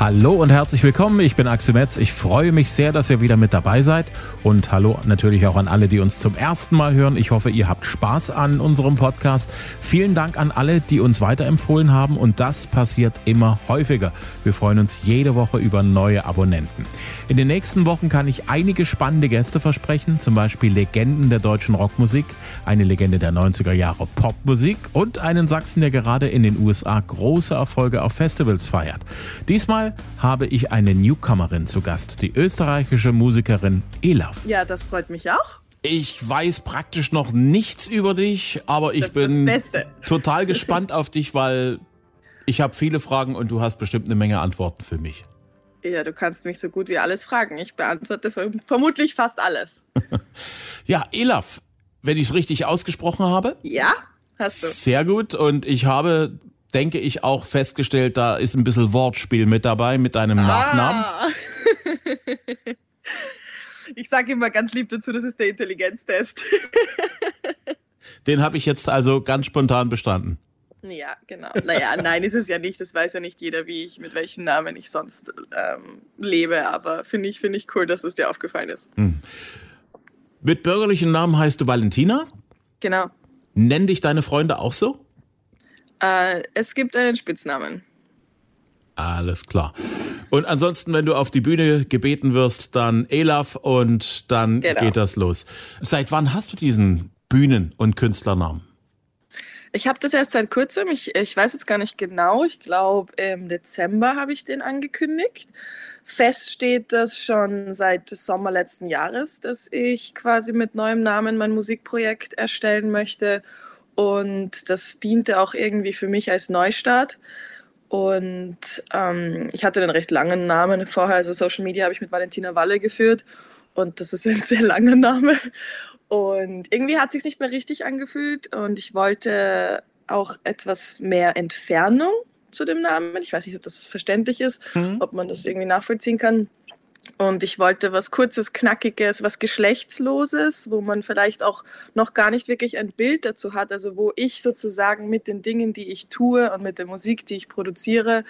Hallo und herzlich willkommen, ich bin Axel Metz. Ich freue mich sehr, dass ihr wieder mit dabei seid. Und hallo natürlich auch an alle, die uns zum ersten Mal hören. Ich hoffe, ihr habt Spaß an unserem Podcast. Vielen Dank an alle, die uns weiterempfohlen haben. Und das passiert immer häufiger. Wir freuen uns jede Woche über neue Abonnenten. In den nächsten Wochen kann ich einige spannende Gäste versprechen. Zum Beispiel Legenden der deutschen Rockmusik, eine Legende der 90er Jahre Popmusik und einen Sachsen, der gerade in den USA große Erfolge auf Festivals feiert. Diesmal habe ich eine Newcomerin zu Gast, die österreichische Musikerin Elaf. Ja, das freut mich auch. Ich weiß praktisch noch nichts über dich, aber ich Das bin total gespannt auf dich, weil ich habe viele Fragen und du hast bestimmt eine Menge Antworten für mich. Ja, du kannst mich so gut wie alles fragen. Ich beantworte verm- vermutlich fast alles. Ja, Elaf, wenn ich es richtig ausgesprochen habe, Ja? Hast du? sehr gut und ich habe, denke ich, auch festgestellt, da ist ein bisschen Wortspiel mit dabei mit deinem Nachnamen. Ah. Ich sage immer ganz lieb dazu, das ist der Intelligenztest. Den habe ich jetzt also ganz spontan bestanden. ja, genau. Naja, nein, ist es ja nicht. Das weiß ja nicht jeder, wie ich, mit welchen Namen ich sonst ähm, lebe. Aber finde ich, finde ich cool, dass es dir aufgefallen ist. Mit bürgerlichen Namen heißt du Valentina? Genau. Nenn dich deine Freunde auch so? Äh, es gibt einen Spitznamen. Alles klar. Und ansonsten, wenn du auf die Bühne gebeten wirst, dann Elaf und dann Genau. geht das los. Seit wann hast du diesen Bühnen- und Künstlernamen? Ich habe das erst seit kurzem. Ich, ich weiß jetzt gar nicht genau. Ich glaube, im Dezember habe ich den angekündigt. Fest steht das schon seit Sommer letzten Jahres, dass ich quasi mit neuem Namen mein Musikprojekt erstellen möchte. Und das diente auch irgendwie für mich als Neustart. Und ähm, ich hatte einen recht langen Namen vorher. Also Social Media habe ich mit Valentina Walle geführt. Und das ist ein sehr langer Name. Und irgendwie hat sich nicht mehr richtig angefühlt und ich wollte auch etwas mehr Entfernung zu dem Namen. Ich weiß nicht, ob das verständlich ist, ob man das irgendwie nachvollziehen kann. Und ich wollte was Kurzes, Knackiges, was Geschlechtsloses, wo man vielleicht auch noch gar nicht wirklich ein Bild dazu hat. Also wo ich sozusagen mit den Dingen, die ich tue und mit der Musik, die ich produziere,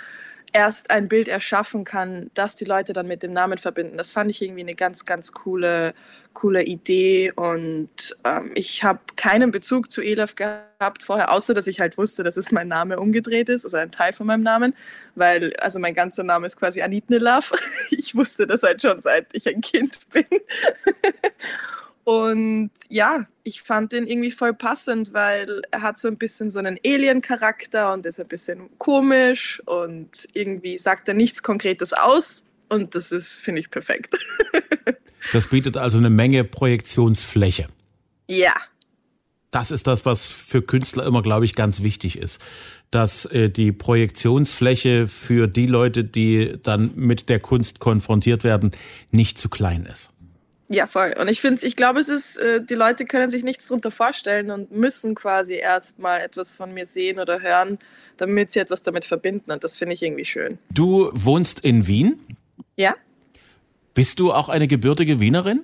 erst ein Bild erschaffen kann, das die Leute dann mit dem Namen verbinden. Das fand ich irgendwie eine ganz, ganz coole, coole Idee. Und ähm, ich habe keinen Bezug zu Elaf gehabt vorher, außer dass ich halt wusste, dass es mein Name umgedreht ist, also ein Teil von meinem Namen, weil also mein ganzer Name ist quasi Anit Nilaf. Ich wusste das halt schon seit ich ein Kind bin. Und ja, ich fand den irgendwie voll passend, weil er hat so ein bisschen so einen Alien-Charakter und ist ein bisschen komisch und irgendwie sagt er nichts Konkretes aus. Und das ist, finde ich, perfekt. Das bietet also eine Menge Projektionsfläche. ja, Das ist das, was für Künstler immer, glaube ich, ganz wichtig ist. Dass äh, die Projektionsfläche für die Leute, die dann mit der Kunst konfrontiert werden, nicht zu klein ist. Ja, voll. Und ich finde, ich glaube, es ist, äh, die Leute können sich nichts darunter vorstellen und müssen quasi erst mal etwas von mir sehen oder hören, damit sie etwas damit verbinden. Und das finde ich irgendwie schön. Du wohnst in Wien. Ja? Bist du auch eine gebürtige Wienerin?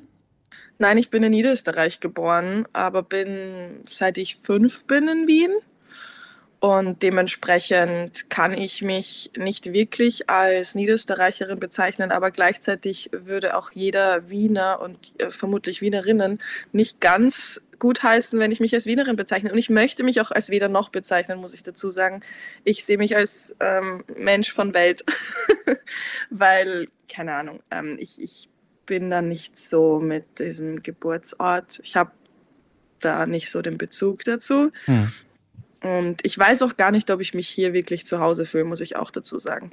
Nein, ich bin in Niederösterreich geboren, aber bin seit ich fünf bin in Wien. Und dementsprechend kann ich mich nicht wirklich als Niederösterreicherin bezeichnen, aber gleichzeitig würde auch jeder Wiener und äh, vermutlich Wienerinnen nicht ganz gut heißen, wenn ich mich als Wienerin bezeichne. Und ich möchte mich auch als weder noch bezeichnen, muss ich dazu sagen. Ich sehe mich als ähm, Mensch von Welt, weil, keine Ahnung, ähm, ich, ich bin da nicht so mit diesem Geburtsort. Ich habe da nicht so den Bezug dazu. Hm. Und ich weiß auch gar nicht, ob ich mich hier wirklich zu Hause fühle, muss ich auch dazu sagen.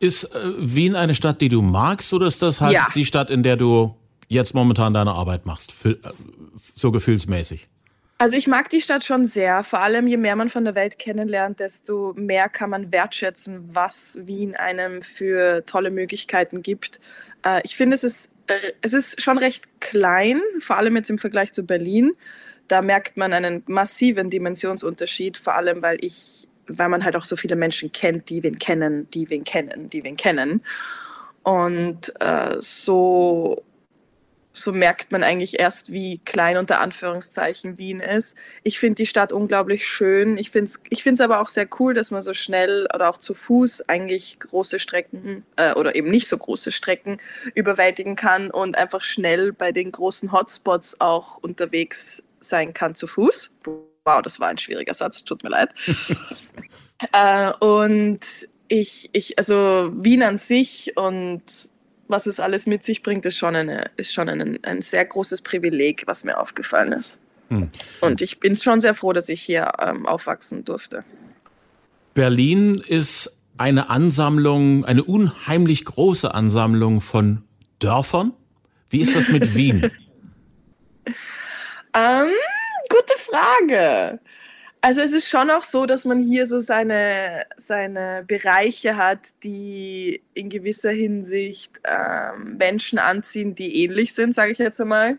Ist äh, Wien eine Stadt, die du magst, oder ist das halt Ja. die Stadt, in der du jetzt momentan deine Arbeit machst? Äh, so gefühlsmäßig. Also ich mag die Stadt schon sehr. Vor allem, je mehr man von der Welt kennenlernt, desto mehr kann man wertschätzen, was Wien einem für tolle Möglichkeiten gibt. Äh, ich finde, es ist, äh, es ist schon recht klein, vor allem jetzt im Vergleich zu Berlin. Da merkt man einen massiven Dimensionsunterschied, vor allem weil ich, weil man halt auch so viele Menschen kennt, die wen kennen, die wen kennen, die wen kennen. Und äh, so so merkt man eigentlich erst, wie klein unter Anführungszeichen Wien ist. Ich finde die Stadt unglaublich schön. Ich finde es ich find's aber auch sehr cool, dass man so schnell oder auch zu Fuß eigentlich große Strecken äh, oder eben nicht so große Strecken überwältigen kann und einfach schnell bei den großen Hotspots auch unterwegs sein kann zu Fuß. Wow, das war ein schwieriger Satz, tut mir leid. äh, und ich, ich, also Wien an sich und was es alles mit sich bringt, ist schon, eine, ist schon ein, ein sehr großes Privileg, was mir aufgefallen ist. Hm. Und ich bin schon sehr froh, dass ich hier ähm, aufwachsen durfte. Berlin ist eine Ansammlung, eine unheimlich große Ansammlung von Dörfern. Wie ist das mit Wien? ähm, gute Frage. Also es ist schon auch so, dass man hier so seine, seine Bereiche hat, die in gewisser Hinsicht ähm, Menschen anziehen, die ähnlich sind, sage ich jetzt einmal.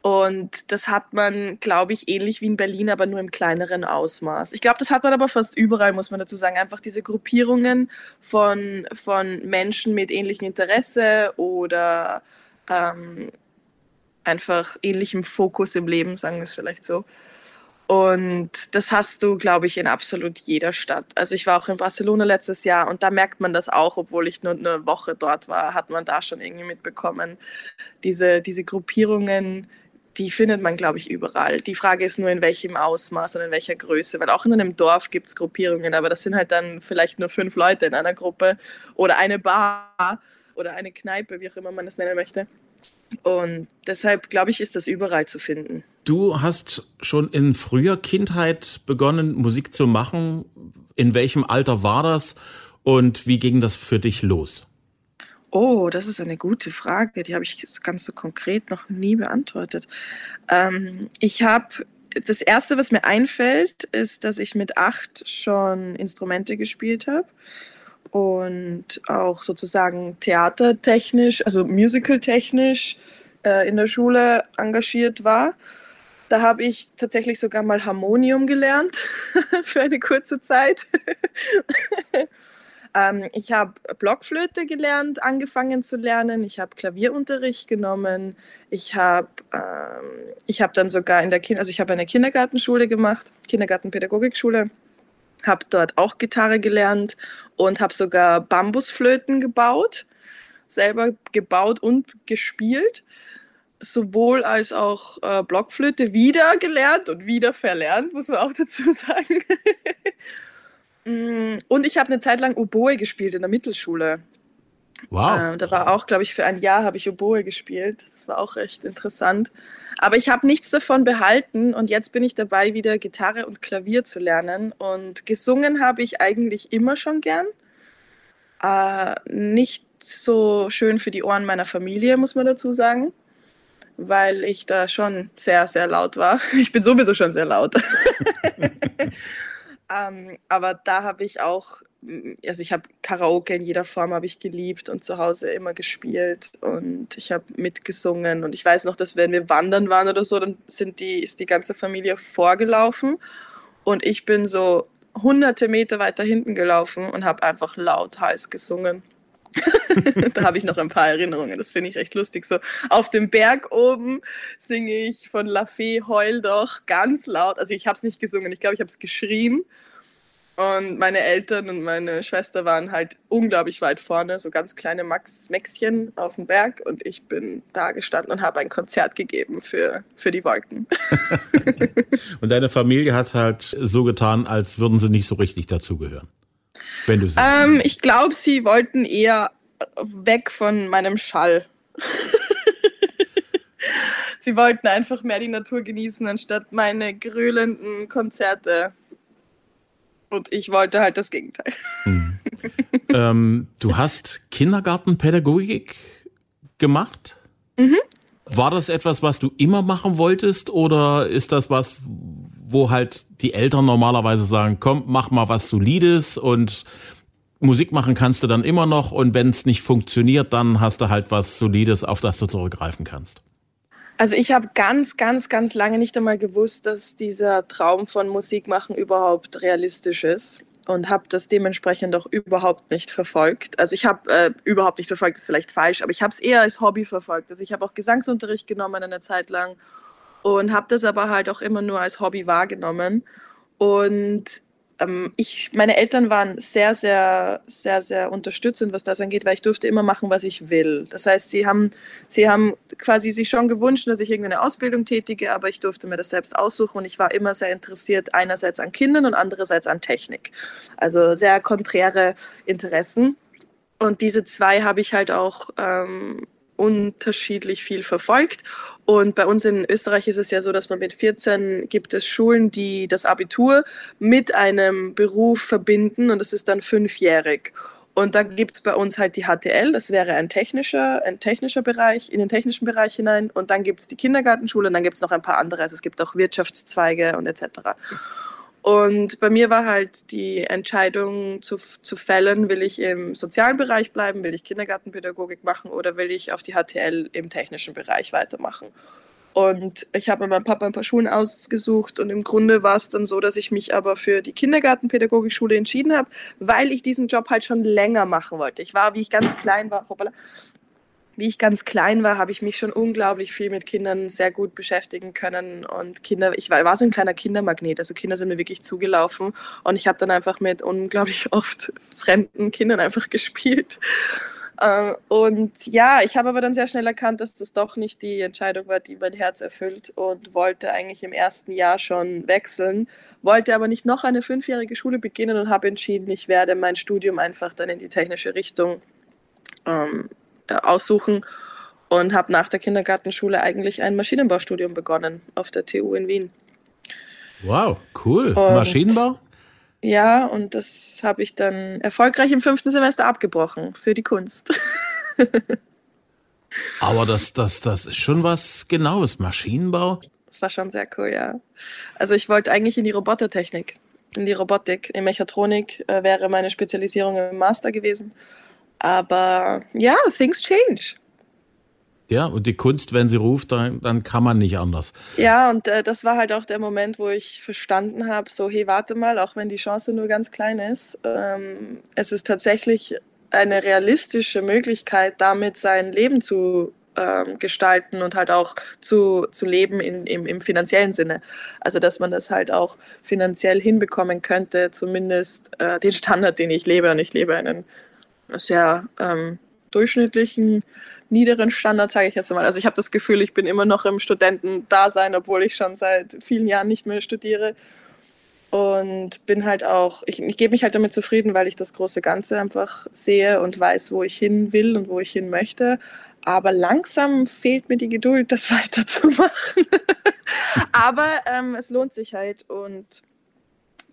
Und das hat man, glaube ich, ähnlich wie in Berlin, aber nur im kleineren Ausmaß. Ich glaube, das hat man aber fast überall, muss man dazu sagen. Einfach diese Gruppierungen von, von Menschen mit ähnlichem Interesse oder ähm, einfach ähnlichem Fokus im Leben, sagen wir es vielleicht so. Und das hast du, glaube ich, in absolut jeder Stadt. Also ich war auch in Barcelona letztes Jahr und da merkt man das auch, obwohl ich nur eine Woche dort war, hat man da schon irgendwie mitbekommen. Diese, diese Gruppierungen, die findet man, glaube ich, überall. Die Frage ist nur, in welchem Ausmaß und in welcher Größe, weil auch in einem Dorf gibt es Gruppierungen, aber das sind halt dann vielleicht nur fünf Leute in einer Gruppe oder eine Bar oder eine Kneipe, wie auch immer man es nennen möchte. Und deshalb, glaube ich, ist das überall zu finden. Du hast schon in früher Kindheit begonnen, Musik zu machen. In welchem Alter war das und wie ging das für dich los? Oh, das ist eine gute Frage. Die habe ich ganz so konkret noch nie beantwortet. Ähm, ich habe das erste, was mir einfällt, ist, dass ich mit acht schon Instrumente gespielt habe und auch sozusagen theatertechnisch, also musicaltechnisch äh, in der Schule engagiert war. Da habe ich tatsächlich sogar mal Harmonium gelernt für eine kurze Zeit. ähm, ich habe Blockflöte gelernt, angefangen zu lernen. Ich habe Klavierunterricht genommen. Ich habe ähm, ich dann sogar in der kind also ich habe eine Kindergartenschule gemacht, Kindergartenpädagogikschule habe dort auch Gitarre gelernt und habe sogar Bambusflöten gebaut, selber gebaut und gespielt, sowohl als auch äh, Blockflöte wieder gelernt und wieder verlernt, muss man auch dazu sagen. Mm, und ich habe eine Zeit lang Oboe gespielt in der Mittelschule. Wow. Äh, da war auch, glaube ich, für ein Jahr habe ich Oboe gespielt. Das war auch recht interessant. Aber ich habe nichts davon behalten und jetzt bin ich dabei, wieder Gitarre und Klavier zu lernen. Und gesungen habe ich eigentlich immer schon gern. Äh, nicht so schön für die Ohren meiner Familie, muss man dazu sagen, weil ich da schon sehr, sehr laut war. Ich bin sowieso schon sehr laut. ähm, aber da habe ich auch also ich habe Karaoke in jeder Form habe ich geliebt und zu Hause immer gespielt und ich habe mitgesungen und ich weiß noch, dass wenn wir wandern waren oder so, dann sind die, ist die ganze Familie vorgelaufen und ich bin so hunderte Meter weiter hinten gelaufen und habe einfach laut heiß gesungen. da habe ich noch ein paar Erinnerungen, das finde ich recht lustig. So auf dem Berg oben singe ich von La Fee Heul doch ganz laut. Also ich habe es nicht gesungen, ich glaube, ich habe es geschrien und meine Eltern und meine Schwester waren halt unglaublich weit vorne, so ganz kleine Max Mäxchen auf dem Berg. Und ich bin da gestanden und habe ein Konzert gegeben für, für die Wolken. und deine Familie hat halt so getan, als würden sie nicht so richtig dazugehören. Wenn du ähm, ich glaube, sie wollten eher weg von meinem Schall. sie wollten einfach mehr die Natur genießen, anstatt meine grölenden Konzerte und ich wollte halt das Gegenteil. Hm. ähm, du hast Kindergartenpädagogik gemacht? Mhm. War das etwas, was du immer machen wolltest oder ist das was, wo halt die Eltern normalerweise sagen, komm, mach mal was Solides und Musik machen kannst du dann immer noch und wenn es nicht funktioniert, dann hast du halt was Solides, auf das du zurückgreifen kannst? Also ich habe ganz, ganz, ganz lange nicht einmal gewusst, dass dieser Traum von Musik machen überhaupt realistisch ist. und habe das dementsprechend auch überhaupt nicht verfolgt. Also ich habe äh, überhaupt nicht verfolgt, ist vielleicht falsch, aber ich habe es eher als Hobby verfolgt. Also ich habe auch Gesangsunterricht genommen eine Zeit lang und habe das aber halt auch immer nur als Hobby wahrgenommen. Und ähm, ich, meine Eltern waren sehr, sehr, sehr, sehr unterstützend, was das angeht, weil ich durfte immer machen, was ich will. Das heißt, sie haben, sie haben quasi sich schon gewünscht, dass ich irgendeine Ausbildung tätige, aber ich durfte mir das selbst aussuchen und ich war immer sehr interessiert, einerseits an Kindern und andererseits an Technik. Also sehr konträre Interessen. Und diese zwei habe ich halt auch ähm, unterschiedlich viel verfolgt. Und bei uns in Österreich ist es ja so, dass man mit 14 gibt es Schulen, die das Abitur mit einem Beruf verbinden und das ist dann fünfjährig. Und da gibt es bei uns halt die HTL, das wäre ein technischer, ein technischer Bereich, in den technischen Bereich hinein. Und dann gibt es die Kindergartenschule und dann gibt es noch ein paar andere. Also es gibt auch Wirtschaftszweige und etc. Und bei mir war halt die Entscheidung zu, zu fällen, will ich im sozialen Bereich bleiben, will ich Kindergartenpädagogik machen oder will ich auf die HTL im technischen Bereich weitermachen. Und ich habe mit meinem Papa ein paar Schulen ausgesucht und im Grunde war es dann so, dass ich mich aber für die Kindergartenpädagogikschule entschieden habe, weil ich diesen Job halt schon länger machen wollte. Ich war, wie ich ganz klein war, hoppala, wie ich ganz klein war, habe ich mich schon unglaublich viel mit Kindern sehr gut beschäftigen können. Und Kinder, ich war, war so ein kleiner Kindermagnet. Also Kinder sind mir wirklich zugelaufen. Und ich habe dann einfach mit unglaublich oft fremden Kindern einfach gespielt. Äh, und ja, ich habe aber dann sehr schnell erkannt, dass das doch nicht die Entscheidung war, die mein Herz erfüllt und wollte eigentlich im ersten Jahr schon wechseln, wollte aber nicht noch eine fünfjährige Schule beginnen und habe entschieden, ich werde mein Studium einfach dann in die technische Richtung ähm, äh, aussuchen und habe nach der Kindergartenschule eigentlich ein Maschinenbaustudium begonnen auf der TU in Wien. Wow, cool. Und Maschinenbau? Ja, und das habe ich dann erfolgreich im fünften Semester abgebrochen für die Kunst. Aber das, das, das ist schon was Genaues. Maschinenbau? Das war schon sehr cool, ja. Also ich wollte eigentlich in die Robotertechnik, in die Robotik, in Mechatronik äh, wäre meine Spezialisierung im Master gewesen. Aber ja, things change. Ja, und die Kunst, wenn sie ruft, dann, dann kann man nicht anders. Ja, und äh, das war halt auch der Moment, wo ich verstanden habe, so, hey, warte mal, auch wenn die Chance nur ganz klein ist, ähm, es ist tatsächlich eine realistische Möglichkeit, damit sein Leben zu ähm, gestalten und halt auch zu, zu leben in, im, im finanziellen Sinne. Also, dass man das halt auch finanziell hinbekommen könnte, zumindest äh, den Standard, den ich lebe. Und ich lebe einen sehr ähm, durchschnittlichen, niederen Standard, sage ich jetzt mal. Also ich habe das Gefühl, ich bin immer noch im Studentendasein, obwohl ich schon seit vielen Jahren nicht mehr studiere. Und bin halt auch, ich, ich gebe mich halt damit zufrieden, weil ich das große Ganze einfach sehe und weiß, wo ich hin will und wo ich hin möchte. Aber langsam fehlt mir die Geduld, das weiterzumachen. Aber ähm, es lohnt sich halt und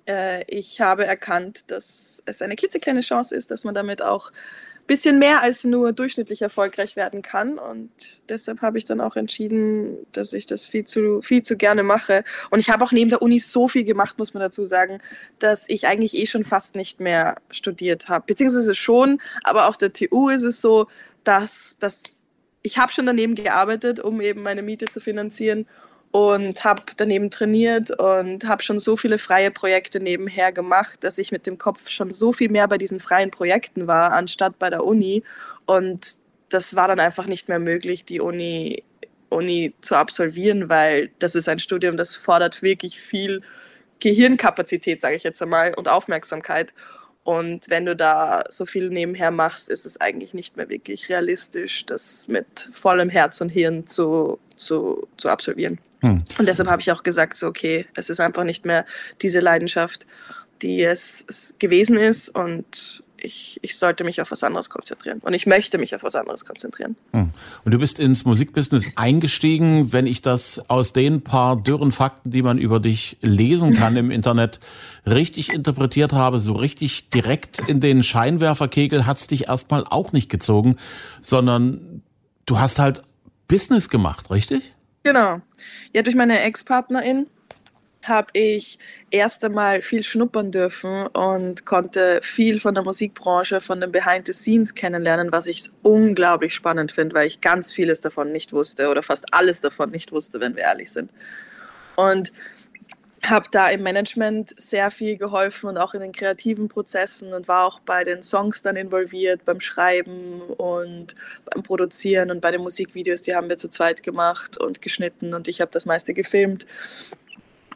äh, ich habe erkannt, dass es eine klitzekleine Chance ist, dass man damit auch ein bisschen mehr als nur durchschnittlich erfolgreich werden kann. Und deshalb habe ich dann auch entschieden, dass ich das viel zu, viel zu gerne mache. Und ich habe auch neben der Uni so viel gemacht, muss man dazu sagen, dass ich eigentlich eh schon fast nicht mehr studiert habe. Beziehungsweise schon, aber auf der TU ist es so, dass, dass ich habe schon daneben gearbeitet, um eben meine Miete zu finanzieren und habe daneben trainiert und habe schon so viele freie Projekte nebenher gemacht, dass ich mit dem Kopf schon so viel mehr bei diesen freien Projekten war, anstatt bei der Uni. Und das war dann einfach nicht mehr möglich, die Uni, Uni zu absolvieren, weil das ist ein Studium, das fordert wirklich viel Gehirnkapazität, sage ich jetzt einmal, und Aufmerksamkeit. Und wenn du da so viel nebenher machst, ist es eigentlich nicht mehr wirklich realistisch, das mit vollem Herz und Hirn zu, zu, zu absolvieren. Hm. Und deshalb habe ich auch gesagt, so, okay, es ist einfach nicht mehr diese Leidenschaft, die es, es gewesen ist und ich, ich, sollte mich auf was anderes konzentrieren. Und ich möchte mich auf was anderes konzentrieren. Hm. Und du bist ins Musikbusiness eingestiegen, wenn ich das aus den paar dürren Fakten, die man über dich lesen kann im Internet, richtig interpretiert habe, so richtig direkt in den Scheinwerferkegel hat es dich erstmal auch nicht gezogen, sondern du hast halt Business gemacht, richtig? Genau. Ja, durch meine Ex-Partnerin habe ich erst einmal viel schnuppern dürfen und konnte viel von der Musikbranche, von den Behind the Scenes kennenlernen, was ich unglaublich spannend finde, weil ich ganz vieles davon nicht wusste oder fast alles davon nicht wusste, wenn wir ehrlich sind. Und habe da im Management sehr viel geholfen und auch in den kreativen Prozessen und war auch bei den Songs dann involviert, beim Schreiben und beim Produzieren und bei den Musikvideos, die haben wir zu zweit gemacht und geschnitten und ich habe das meiste gefilmt.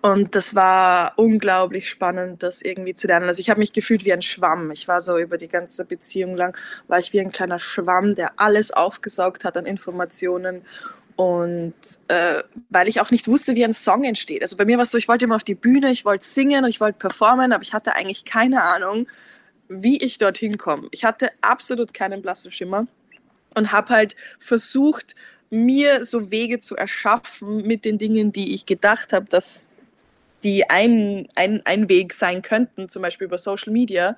Und das war unglaublich spannend, das irgendwie zu lernen. Also ich habe mich gefühlt wie ein Schwamm. Ich war so über die ganze Beziehung lang, war ich wie ein kleiner Schwamm, der alles aufgesaugt hat an Informationen und äh, weil ich auch nicht wusste, wie ein Song entsteht. Also bei mir war es so, ich wollte immer auf die Bühne, ich wollte singen und ich wollte performen, aber ich hatte eigentlich keine Ahnung, wie ich dorthin komme. Ich hatte absolut keinen blassen Schimmer und habe halt versucht, mir so Wege zu erschaffen mit den Dingen, die ich gedacht habe, dass die ein, ein, ein Weg sein könnten, zum Beispiel über Social Media,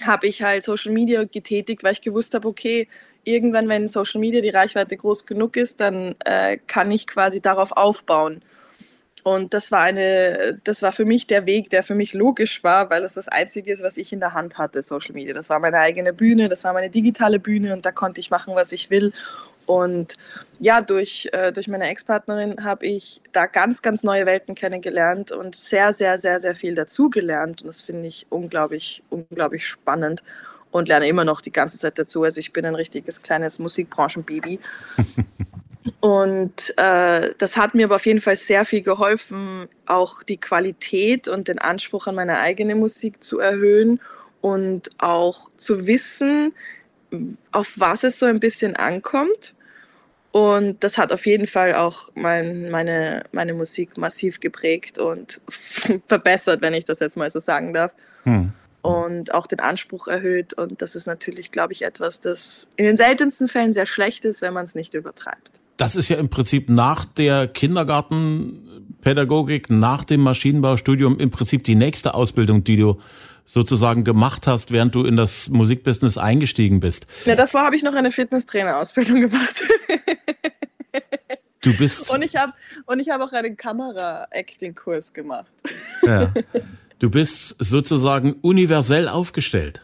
habe ich halt Social Media getätigt, weil ich gewusst habe, okay, irgendwann, wenn Social Media die Reichweite groß genug ist, dann äh, kann ich quasi darauf aufbauen. Und das war eine, das war für mich der Weg, der für mich logisch war, weil es das Einzige ist, was ich in der Hand hatte, Social Media. Das war meine eigene Bühne, das war meine digitale Bühne und da konnte ich machen, was ich will. Und ja, durch, äh, durch meine Ex-Partnerin habe ich da ganz, ganz neue Welten kennengelernt und sehr, sehr, sehr, sehr viel dazugelernt. Und das finde ich unglaublich, unglaublich spannend und lerne immer noch die ganze Zeit dazu. Also ich bin ein richtiges kleines Musikbranchenbaby. und äh, das hat mir aber auf jeden Fall sehr viel geholfen, auch die Qualität und den Anspruch an meine eigene Musik zu erhöhen und auch zu wissen, auf was es so ein bisschen ankommt. Und das hat auf jeden Fall auch mein, meine, meine Musik massiv geprägt und verbessert, wenn ich das jetzt mal so sagen darf. Hm und auch den Anspruch erhöht. Und das ist natürlich, glaube ich, etwas, das in den seltensten Fällen sehr schlecht ist, wenn man es nicht übertreibt. Das ist ja im Prinzip nach der Kindergartenpädagogik, nach dem Maschinenbaustudium im Prinzip die nächste Ausbildung, die du sozusagen gemacht hast, während du in das Musikbusiness eingestiegen bist. Ja, davor habe ich noch eine Fitnesstrainer-Ausbildung gemacht. Du bist. Und ich habe und ich habe auch einen Kamera-Acting-Kurs gemacht. Ja. Du bist sozusagen universell aufgestellt.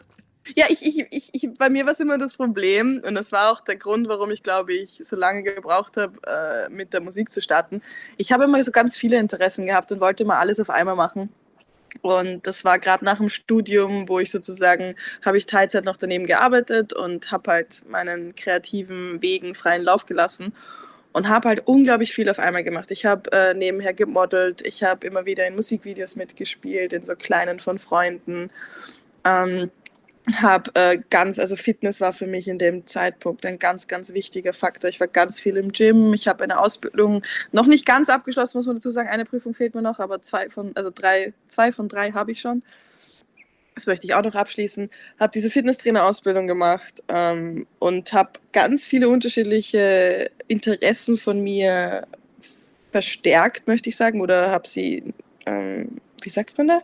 Ja, ich, ich, ich, ich bei mir war es immer das Problem und das war auch der Grund, warum ich glaube ich so lange gebraucht habe, äh, mit der Musik zu starten. Ich habe immer so ganz viele Interessen gehabt und wollte immer alles auf einmal machen. Und das war gerade nach dem Studium, wo ich sozusagen, habe ich Teilzeit noch daneben gearbeitet und habe halt meinen kreativen Wegen freien Lauf gelassen und habe halt unglaublich viel auf einmal gemacht. Ich habe äh, nebenher gemodelt, ich habe immer wieder in Musikvideos mitgespielt, in so kleinen von Freunden. Ähm, habe äh, ganz, also Fitness war für mich in dem Zeitpunkt ein ganz, ganz wichtiger Faktor. Ich war ganz viel im Gym. Ich habe eine Ausbildung noch nicht ganz abgeschlossen, muss man dazu sagen. Eine Prüfung fehlt mir noch, aber zwei von, also drei, zwei von drei habe ich schon das möchte ich auch noch abschließen, habe diese Fitnesstrainer-Ausbildung gemacht ähm, und habe ganz viele unterschiedliche Interessen von mir verstärkt, möchte ich sagen, oder habe sie, ähm, wie sagt man da?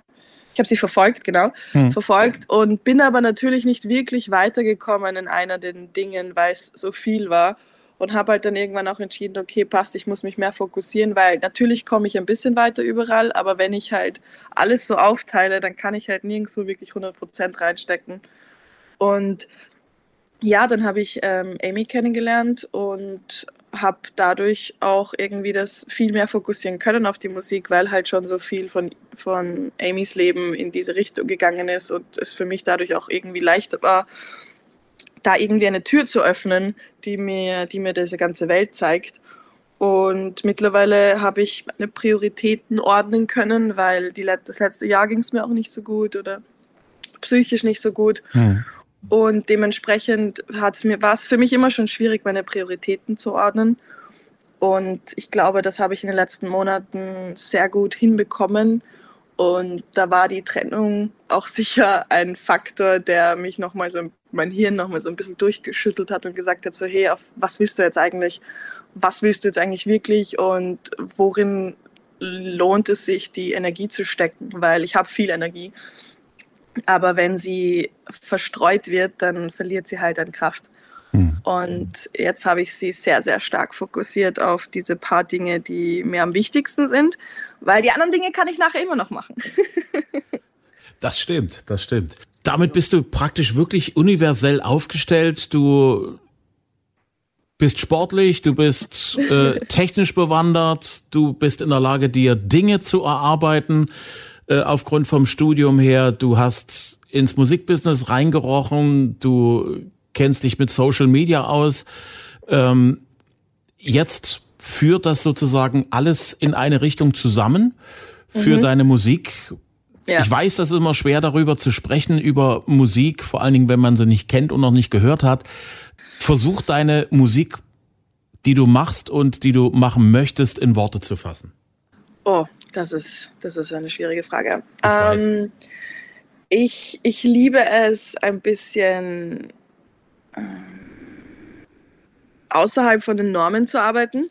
Ich habe sie verfolgt, genau, hm. verfolgt und bin aber natürlich nicht wirklich weitergekommen in einer der Dingen, weil es so viel war und habe halt dann irgendwann auch entschieden, okay, passt, ich muss mich mehr fokussieren, weil natürlich komme ich ein bisschen weiter überall, aber wenn ich halt alles so aufteile, dann kann ich halt nirgends so wirklich 100% reinstecken. Und ja, dann habe ich ähm, Amy kennengelernt und habe dadurch auch irgendwie das viel mehr fokussieren können auf die Musik, weil halt schon so viel von, von Amys Leben in diese Richtung gegangen ist und es für mich dadurch auch irgendwie leichter war, da irgendwie eine Tür zu öffnen, die mir, die mir diese ganze Welt zeigt. Und mittlerweile habe ich meine Prioritäten ordnen können, weil die, das letzte Jahr ging es mir auch nicht so gut oder psychisch nicht so gut. Hm. Und dementsprechend hat's mir, war es für mich immer schon schwierig, meine Prioritäten zu ordnen. Und ich glaube, das habe ich in den letzten Monaten sehr gut hinbekommen. Und da war die Trennung auch sicher ein Faktor, der mich nochmal so, mein Hirn nochmal so ein bisschen durchgeschüttelt hat und gesagt hat, so, hey, auf was willst du jetzt eigentlich? Was willst du jetzt eigentlich wirklich? Und worin lohnt es sich, die Energie zu stecken? Weil ich habe viel Energie. Aber wenn sie verstreut wird, dann verliert sie halt an Kraft. Hm. Und jetzt habe ich sie sehr, sehr stark fokussiert auf diese paar Dinge, die mir am wichtigsten sind, weil die anderen Dinge kann ich nachher immer noch machen. das stimmt, das stimmt. Damit bist du praktisch wirklich universell aufgestellt. Du bist sportlich, du bist äh, technisch bewandert, du bist in der Lage, dir Dinge zu erarbeiten äh, aufgrund vom Studium her. Du hast ins Musikbusiness reingerochen, du kennst dich mit Social Media aus. Ähm, jetzt führt das sozusagen alles in eine Richtung zusammen für mhm. deine Musik. Ja. Ich weiß, das ist immer schwer darüber zu sprechen, über Musik, vor allen Dingen, wenn man sie nicht kennt und noch nicht gehört hat. Versuch deine Musik, die du machst und die du machen möchtest, in Worte zu fassen. Oh, das ist, das ist eine schwierige Frage. Ich, ähm, ich, ich, liebe es ein bisschen äh, außerhalb von den Normen zu arbeiten.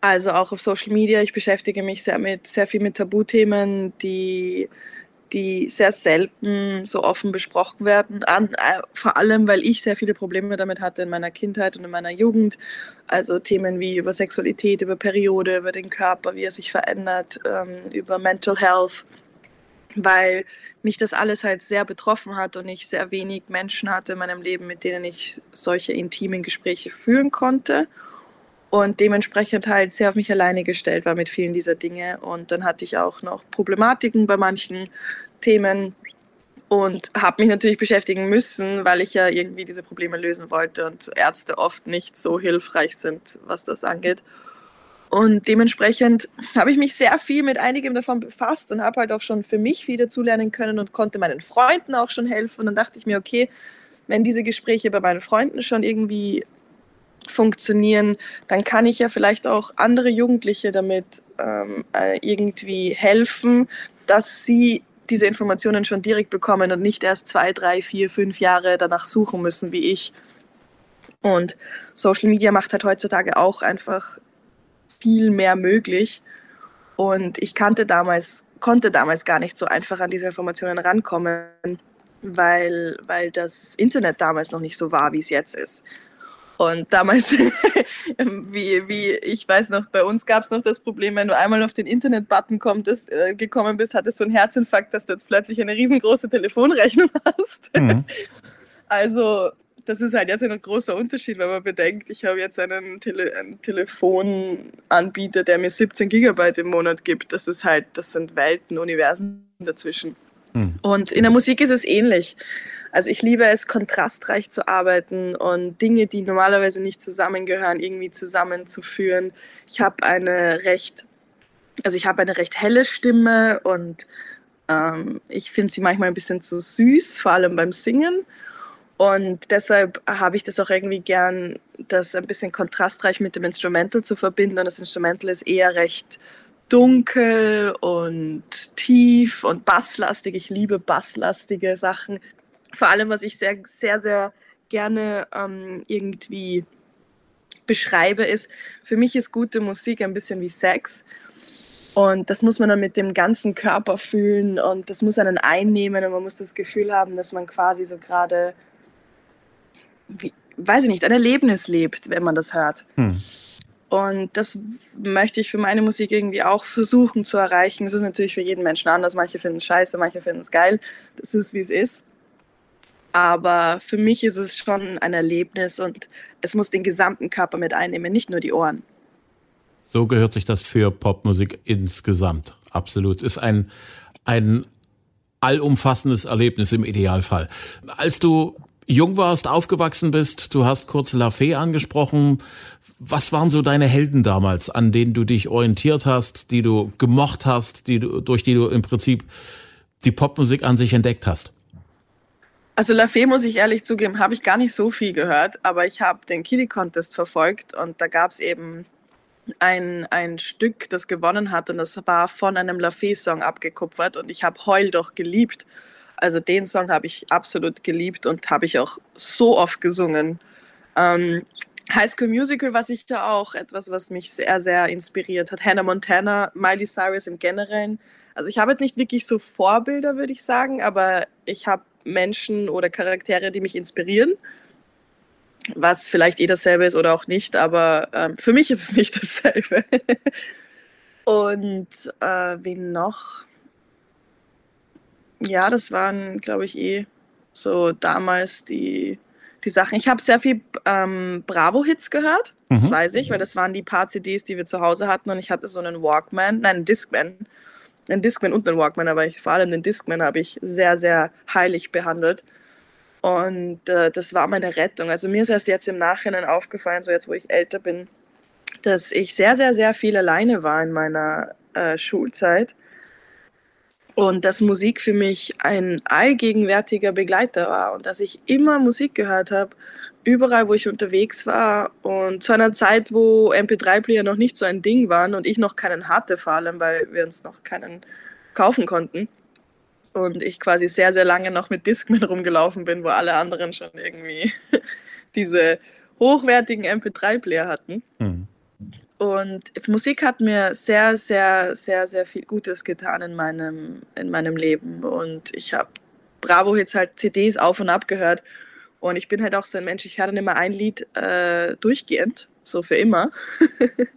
Also auch auf Social Media. Ich beschäftige mich sehr mit sehr viel mit Tabuthemen, die die sehr selten so offen besprochen werden. An, äh, vor allem, weil ich sehr viele Probleme damit hatte in meiner Kindheit und in meiner Jugend. Also Themen wie über Sexualität, über Periode, über den Körper, wie er sich verändert, ähm, über Mental Health, weil mich das alles halt sehr betroffen hat und ich sehr wenig Menschen hatte in meinem Leben, mit denen ich solche intimen Gespräche führen konnte und dementsprechend halt sehr auf mich alleine gestellt war mit vielen dieser Dinge. Und dann hatte ich auch noch Problematiken bei manchen Themen und habe mich natürlich beschäftigen müssen, weil ich ja irgendwie diese Probleme lösen wollte und Ärzte oft nicht so hilfreich sind, was das angeht. Und dementsprechend habe ich mich sehr viel mit einigem davon befasst und habe halt auch schon für mich viel dazulernen können und konnte meinen Freunden auch schon helfen. Und dann dachte ich mir, okay, wenn diese Gespräche bei meinen Freunden schon irgendwie funktionieren, dann kann ich ja vielleicht auch andere Jugendliche damit ähm, äh, irgendwie helfen, dass sie diese Informationen schon direkt bekommen und nicht erst zwei, drei, vier, fünf Jahre danach suchen müssen wie ich. Und Social Media macht halt heutzutage auch einfach viel mehr möglich. Und ich kannte damals, konnte damals gar nicht so einfach an diese Informationen rankommen, weil, weil das Internet damals noch nicht so war, wie es jetzt ist. Und damals, wie, wie ich weiß noch, bei uns gab es noch das Problem, wenn du einmal auf den Internet-Button äh, gekommen bist, hattest du einen Herzinfarkt, dass du jetzt plötzlich eine riesengroße Telefonrechnung hast. Mhm. Also das ist halt jetzt ein großer Unterschied, wenn man bedenkt, ich habe jetzt einen, Tele einen Telefonanbieter, der mir 17 Gigabyte im Monat gibt. Das ist halt, das sind Welten, Universen dazwischen. Mhm. Und in der Musik ist es ähnlich. Also ich liebe es, kontrastreich zu arbeiten und Dinge, die normalerweise nicht zusammengehören, irgendwie zusammenzuführen. Ich habe eine recht, also ich habe eine recht helle Stimme und ähm, ich finde sie manchmal ein bisschen zu süß, vor allem beim Singen. Und deshalb habe ich das auch irgendwie gern, das ein bisschen kontrastreich mit dem Instrumental zu verbinden. Und das Instrumental ist eher recht dunkel und tief und basslastig. Ich liebe basslastige Sachen vor allem, was ich sehr, sehr, sehr gerne ähm, irgendwie beschreibe, ist, für mich ist gute Musik ein bisschen wie Sex. Und das muss man dann mit dem ganzen Körper fühlen und das muss einen einnehmen und man muss das Gefühl haben, dass man quasi so gerade, weiß ich nicht, ein Erlebnis lebt, wenn man das hört. Hm. Und das möchte ich für meine Musik irgendwie auch versuchen zu erreichen. Das ist natürlich für jeden Menschen anders. Manche finden es scheiße, manche finden es geil. Das ist, wie es ist. Aber für mich ist es schon ein Erlebnis und es muss den gesamten Körper mit einnehmen, nicht nur die Ohren. So gehört sich das für Popmusik insgesamt. Absolut. Ist ein, ein allumfassendes Erlebnis im Idealfall. Als du jung warst, aufgewachsen bist, du hast kurz La Fee angesprochen. Was waren so deine Helden damals, an denen du dich orientiert hast, die du gemocht hast, die du, durch die du im Prinzip die Popmusik an sich entdeckt hast? Also La Fee, muss ich ehrlich zugeben, habe ich gar nicht so viel gehört, aber ich habe den Kitty Contest verfolgt und da gab es eben ein, ein Stück, das gewonnen hat und das war von einem La Fee-Song abgekupfert und ich habe Heul doch geliebt. Also den Song habe ich absolut geliebt und habe ich auch so oft gesungen. Ähm, High School Musical war sicher auch etwas, was mich sehr, sehr inspiriert hat. Hannah Montana, Miley Cyrus im Generellen. Also ich habe jetzt nicht wirklich so Vorbilder, würde ich sagen, aber ich habe Menschen oder Charaktere, die mich inspirieren. Was vielleicht eh dasselbe ist oder auch nicht, aber ähm, für mich ist es nicht dasselbe. Und äh, wen noch? Ja, das waren, glaube ich, eh so damals die, die Sachen. Ich habe sehr viel ähm, Bravo-Hits gehört, das Mhm. weiß ich, weil das waren die paar CDs, die wir zu Hause hatten und ich hatte so einen Walkman, nein, einen Discman. Einen Discman und einen Walkman, aber ich, vor allem den Discman habe ich sehr, sehr heilig behandelt. Und äh, das war meine Rettung. Also mir ist erst jetzt im Nachhinein aufgefallen, so jetzt wo ich älter bin, dass ich sehr, sehr, sehr viel alleine war in meiner äh, Schulzeit. Und dass Musik für mich ein allgegenwärtiger Begleiter war und dass ich immer Musik gehört habe, überall, wo ich unterwegs war. Und zu einer Zeit, wo MP3-Player noch nicht so ein Ding waren und ich noch keinen hatte, vor allem, weil wir uns noch keinen kaufen konnten. Und ich quasi sehr, sehr lange noch mit Discman rumgelaufen bin, wo alle anderen schon irgendwie diese hochwertigen MP3-Player hatten. Mhm. Und Musik hat mir sehr, sehr, sehr, sehr viel Gutes getan in meinem, in meinem Leben. Und ich habe Bravo-Hits halt CDs auf und ab gehört. Und ich bin halt auch so ein Mensch, ich höre dann immer ein Lied äh, durchgehend, so für immer.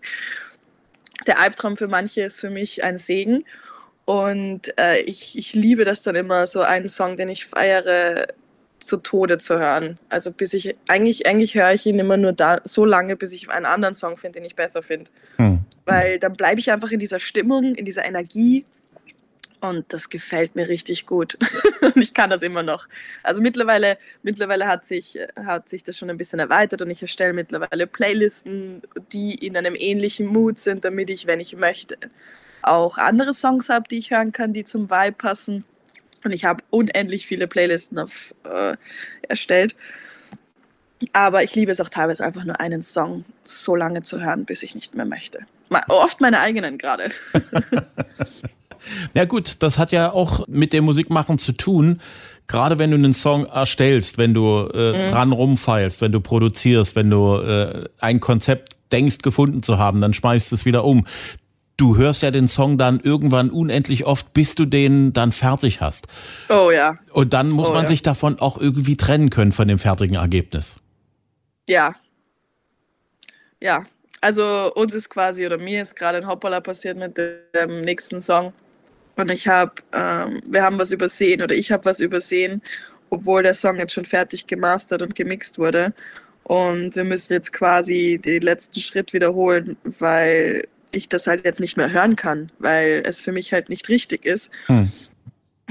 Der Albtraum für manche ist für mich ein Segen. Und äh, ich, ich liebe das dann immer, so einen Song, den ich feiere, zu Tode zu hören. Also bis ich, eigentlich, eigentlich höre ich ihn immer nur da, so lange, bis ich einen anderen Song finde, den ich besser finde. Mhm. Weil dann bleibe ich einfach in dieser Stimmung, in dieser Energie. Und das gefällt mir richtig gut. und ich kann das immer noch. Also mittlerweile, mittlerweile hat, sich, hat sich das schon ein bisschen erweitert und ich erstelle mittlerweile Playlisten, die in einem ähnlichen Mood sind, damit ich, wenn ich möchte, auch andere Songs habe, die ich hören kann, die zum Vibe passen. Und ich habe unendlich viele Playlisten auf, äh, erstellt. Aber ich liebe es auch teilweise einfach nur einen Song so lange zu hören, bis ich nicht mehr möchte. Oft meine eigenen gerade. Ja gut, das hat ja auch mit dem Musikmachen zu tun. Gerade wenn du einen Song erstellst, wenn du äh, dran rumfeilst, wenn du produzierst, wenn du äh, ein Konzept denkst gefunden zu haben, dann schmeißt es wieder um. Du hörst ja den Song dann irgendwann unendlich oft, bis du den dann fertig hast. Oh ja, Und dann muss Oh, man ja. sich davon auch irgendwie trennen können von dem fertigen Ergebnis. ja. Ja, also uns ist quasi, oder mir ist gerade ein Hoppala passiert mit dem nächsten Song. Und ich habe, ähm, wir haben was übersehen oder ich habe was übersehen, obwohl der Song jetzt schon fertig gemastert und gemixt wurde. Und wir müssen jetzt quasi den letzten Schritt wiederholen, weil ich das halt jetzt nicht mehr hören kann, weil es für mich halt nicht richtig ist. Hm.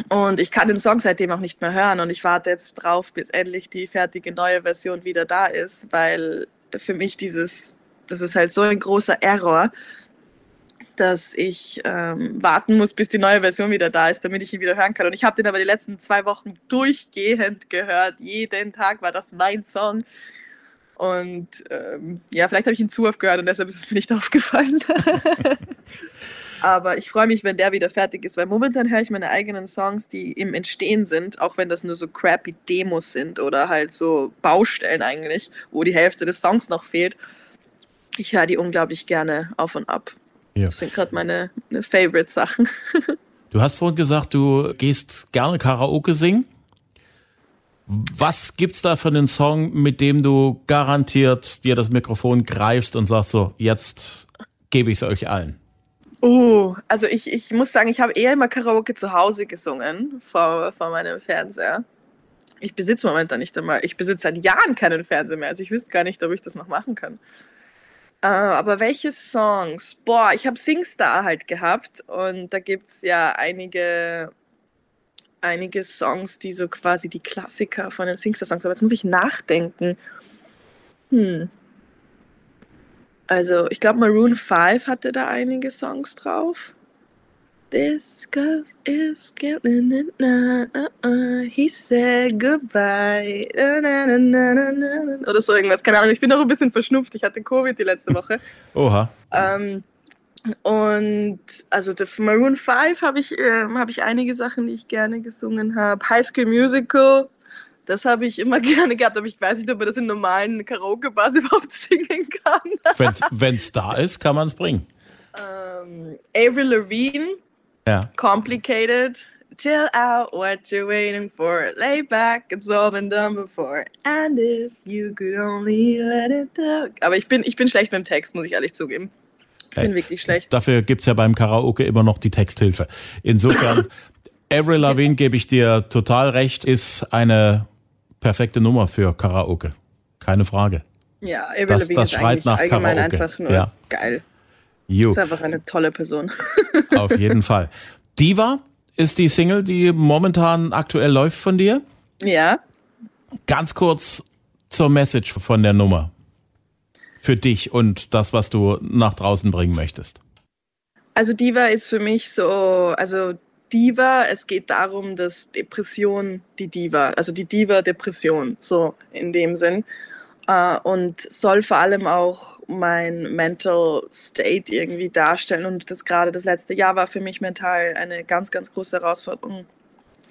Und ich kann den Song seitdem auch nicht mehr hören und ich warte jetzt drauf, bis endlich die fertige neue Version wieder da ist, weil für mich dieses, das ist halt so ein großer Error, dass ich ähm, warten muss, bis die neue Version wieder da ist, damit ich ihn wieder hören kann. Und ich habe den aber die letzten zwei Wochen durchgehend gehört. Jeden Tag war das mein Song. Und ähm, ja, vielleicht habe ich ihn zu oft gehört und deshalb ist es mir nicht aufgefallen. Aber ich freue mich, wenn der wieder fertig ist, weil momentan höre ich meine eigenen Songs, die im Entstehen sind, auch wenn das nur so crappy Demos sind oder halt so Baustellen eigentlich, wo die Hälfte des Songs noch fehlt. Ich höre die unglaublich gerne auf und ab. Ja. Das sind gerade meine, meine Favorite-Sachen. Du hast vorhin gesagt, du gehst gerne Karaoke singen. Was gibt's da für einen Song, mit dem du garantiert dir das Mikrofon greifst und sagst so, jetzt gebe ich es euch allen? Oh, also ich, ich muss sagen, ich habe eher immer Karaoke zu Hause gesungen, vor, vor meinem Fernseher. Ich besitze momentan nicht einmal, ich besitze seit Jahren keinen Fernseher mehr, also ich wüsste gar nicht, ob ich das noch machen kann. Äh, aber welche Songs? Boah, ich habe Singstar halt gehabt und da gibt es ja einige, einige Songs, die so quasi die Klassiker von den Singstar-Songs, aber jetzt muss ich nachdenken. Hm. Also, ich glaube, Maroon 5 hatte da einige Songs drauf. This girl is killing it now. Uh, uh, he said goodbye. Na, na, na. Oder so irgendwas. Keine Ahnung, ich bin noch ein bisschen verschnupft. Ich hatte Covid die letzte Woche. Oha. Ähm, und also der Maroon 5 habe ich, ähm, hab ich einige Sachen, die ich gerne gesungen habe. High School Musical, das habe ich immer gerne gehabt, aber ich weiß nicht, ob man das in normalen Karaoke-Bars überhaupt singen kann. Wenn's, wenn's da ist, kann man es bringen. ähm, Avril Lavigne, Ja. Complicated. Chill out, what you waiting for? Lay back, it's all been done before. And if you could only let it talk. Aber ich bin, ich bin schlecht mit dem Text, muss ich ehrlich zugeben. Ich bin wirklich schlecht. Dafür gibt's ja beim Karaoke immer noch die Texthilfe. Insofern, Avril Lavigne gebe ich dir total recht, ist eine perfekte Nummer für Karaoke. Keine Frage. Ja, Avril Das- Lavigne das ist schreit nach allgemein Karaoke. einfach nur Ja. geil. Jo, Ist einfach eine tolle Person. auf jeden Fall. Diva ist die Single, die momentan aktuell läuft von dir. ja, Ganz kurz zur Message von der Nummer. Für dich und das, was du nach draußen bringen möchtest. Also Diva ist für mich so, also Diva, es geht darum, dass Depression die Diva, also die Diva-Depression, so in dem Sinn. Äh, und soll vor allem auch mein Mental State irgendwie darstellen. Und das gerade das letzte Jahr war für mich mental eine ganz, ganz große Herausforderung,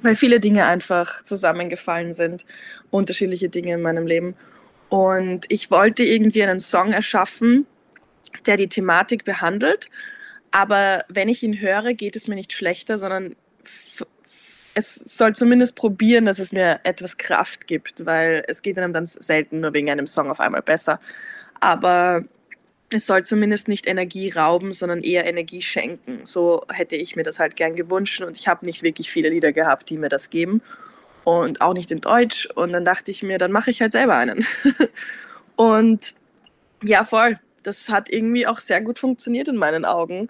weil viele Dinge einfach zusammengefallen sind, unterschiedliche Dinge in meinem Leben. Und ich wollte irgendwie einen Song erschaffen, der die Thematik behandelt. Aber wenn ich ihn höre, geht es mir nicht schlechter, sondern es soll zumindest probieren, dass es mir etwas Kraft gibt, weil es geht einem dann selten nur wegen einem Song auf einmal besser. Aber es soll zumindest nicht Energie rauben, sondern eher Energie schenken. So hätte ich mir das halt gern gewünscht und ich habe nicht wirklich viele Lieder gehabt, die mir das geben und auch nicht in Deutsch. Und dann dachte ich mir, dann mache ich halt selber einen. und ja, voll. Das hat irgendwie auch sehr gut funktioniert in meinen Augen.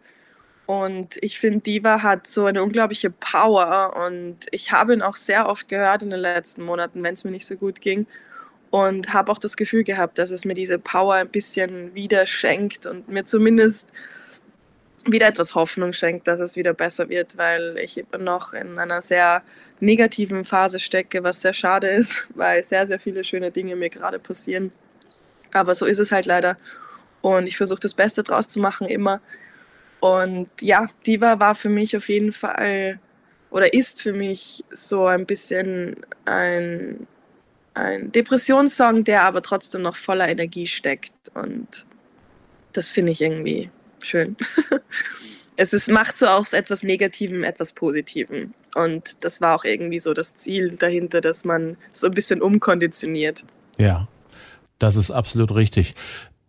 Und ich finde, Diva hat so eine unglaubliche Power. Und ich habe ihn auch sehr oft gehört in den letzten Monaten, wenn es mir nicht so gut ging. Und habe auch das Gefühl gehabt, dass es mir diese Power ein bisschen wieder schenkt und mir zumindest wieder etwas Hoffnung schenkt, dass es wieder besser wird, weil ich immer noch in einer sehr negativen Phase stecke, was sehr schade ist, weil sehr, sehr viele schöne Dinge mir gerade passieren. Aber so ist es halt leider. Und ich versuche das Beste draus zu machen immer. Und ja, Diva war für mich auf jeden Fall oder ist für mich so ein bisschen ein, ein Depressionssong, der aber trotzdem noch voller Energie steckt. Und das finde ich irgendwie schön. es ist, macht so aus etwas Negativem etwas Positivem. Und das war auch irgendwie so das Ziel dahinter, dass man so ein bisschen umkonditioniert. Ja, das ist absolut richtig.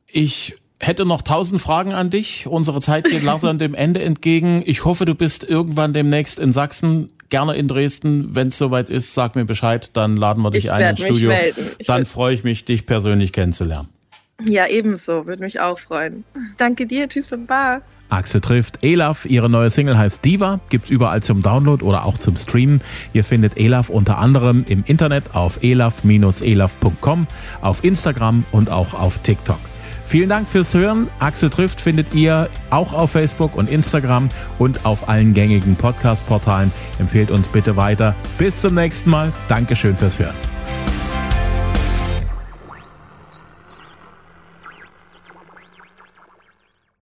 Ich hätte noch tausend Fragen an dich. Unsere Zeit geht langsam dem Ende entgegen. Ich hoffe, du bist irgendwann demnächst in Sachsen, gerne in Dresden. Wenn es soweit ist, sag mir Bescheid, dann laden wir dich Ich ein ins mich Studio. Dann freue ich mich, dich persönlich kennenzulernen. Ja, ebenso. Würde mich auch freuen. Danke dir. Tschüss, Baba. Axel trifft Elaf. Ihre neue Single heißt Diva, gibt's überall zum Download oder auch zum Streamen. Ihr findet Elaf unter anderem im Internet auf elaf-elaf.com, auf Instagram und auch auf TikTok. Vielen Dank fürs Hören. Axel trifft findet ihr auch auf Facebook und Instagram und auf allen gängigen Podcast-Portalen. Empfehlt uns bitte weiter. Bis zum nächsten Mal. Dankeschön fürs Hören.